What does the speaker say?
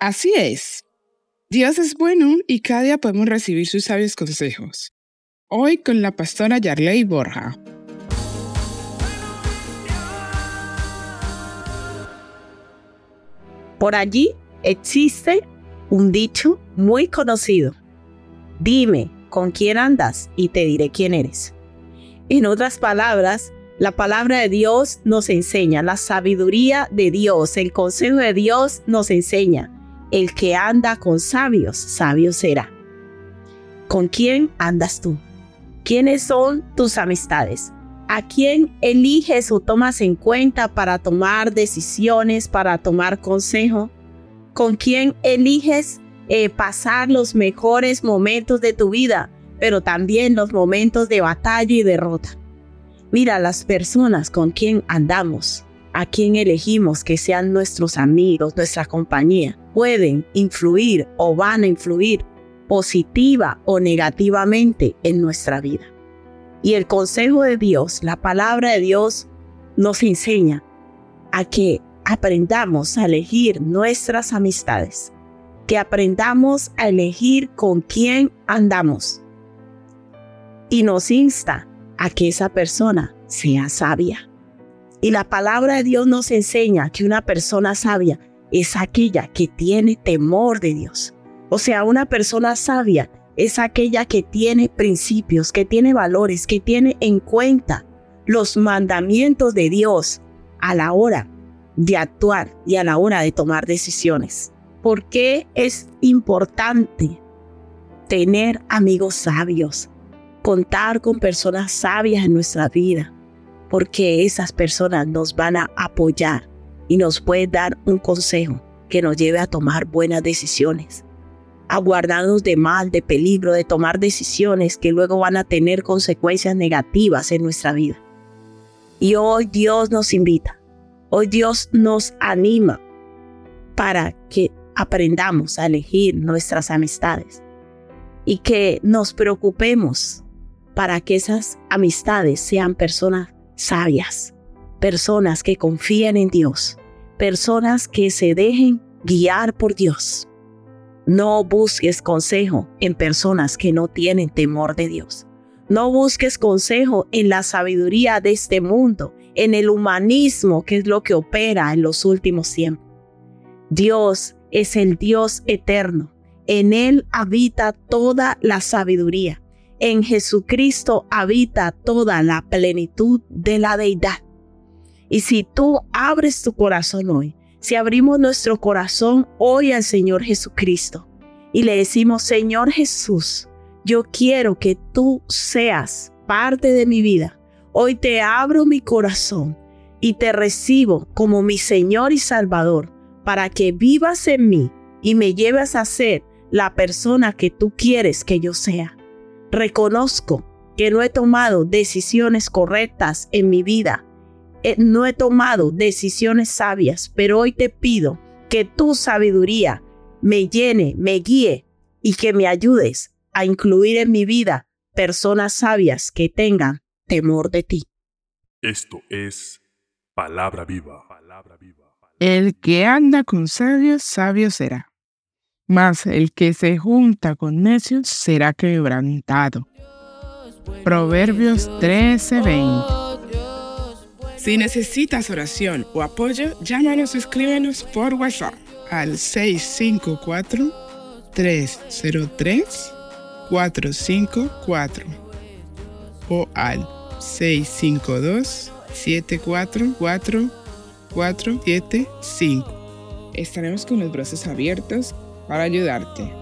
Así es. Dios es bueno y cada día podemos recibir sus sabios consejos. Hoy con la pastora Yarley Borja. Por allí existe un dicho muy conocido. Dime con quién andas y te diré quién eres. En otras palabras, la palabra de Dios nos enseña, la sabiduría de Dios, el consejo de Dios nos enseña. El que anda con sabios, sabio será. ¿Con quién andas tú? ¿Quiénes son tus amistades? ¿A quién eliges o tomas en cuenta para tomar decisiones, para tomar consejo? ¿Con quién eliges eh, pasar los mejores momentos de tu vida, pero también los momentos de batalla y derrota? Mira las personas con quien andamos, a quien elegimos que sean nuestros amigos, nuestra compañía, pueden influir o van a influir positiva o negativamente en nuestra vida. Y el consejo de Dios, la palabra de Dios, nos enseña a que aprendamos a elegir nuestras amistades, que aprendamos a elegir con quién andamos. Y nos insta a que esa persona sea sabia. Y la palabra de Dios nos enseña que una persona sabia es aquella que tiene temor de Dios. O sea, una persona sabia es aquella que tiene principios, que tiene valores, que tiene en cuenta los mandamientos de Dios a la hora de actuar y a la hora de tomar decisiones. ¿Por qué es importante tener amigos sabios? contar con personas sabias en nuestra vida, porque esas personas nos van a apoyar y nos pueden dar un consejo que nos lleve a tomar buenas decisiones, a guardarnos de mal, de peligro, de tomar decisiones que luego van a tener consecuencias negativas en nuestra vida. Y hoy Dios nos invita, hoy Dios nos anima para que aprendamos a elegir nuestras amistades y que nos preocupemos para que esas amistades sean personas sabias, personas que confíen en Dios, personas que se dejen guiar por Dios. No busques consejo en personas que no tienen temor de Dios. No busques consejo en la sabiduría de este mundo, en el humanismo que es lo que opera en los últimos tiempos. Dios es el Dios eterno. En Él habita toda la sabiduría. En Jesucristo habita toda la plenitud de la deidad. Y si tú abres tu corazón hoy, si abrimos nuestro corazón hoy al Señor Jesucristo y le decimos, Señor Jesús, yo quiero que tú seas parte de mi vida. Hoy te abro mi corazón y te recibo como mi Señor y Salvador para que vivas en mí y me lleves a ser la persona que tú quieres que yo sea. Reconozco que no he tomado decisiones correctas en mi vida. Eh, no he tomado decisiones sabias, pero hoy te pido que tu sabiduría me llene, me guíe y que me ayudes a incluir en mi vida personas sabias que tengan temor de ti. Esto es palabra viva. El que anda con sabios, sabio será mas el que se junta con necios será quebrantado. Proverbios 13:20 Si necesitas oración o apoyo, llámanos o escríbenos por WhatsApp al 654-303-454 o al 652-744-475. Estaremos con los brazos abiertos para ayudarte.